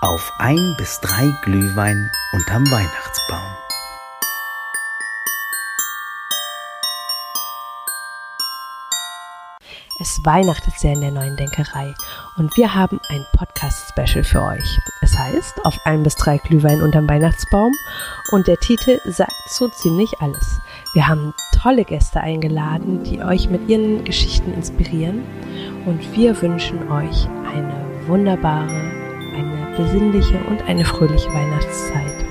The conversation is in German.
auf ein bis drei Glühwein unterm Weihnachtsbaum. Es weihnachtet sehr in der neuen Denkerei und wir haben ein Podcast-Special für euch. Es heißt Auf ein bis drei Glühwein unterm Weihnachtsbaum und der Titel sagt so ziemlich alles. Wir haben tolle Gäste eingeladen, die euch mit ihren Geschichten inspirieren und wir wünschen euch eine wunderbare, besinnliche und eine fröhliche Weihnachtszeit.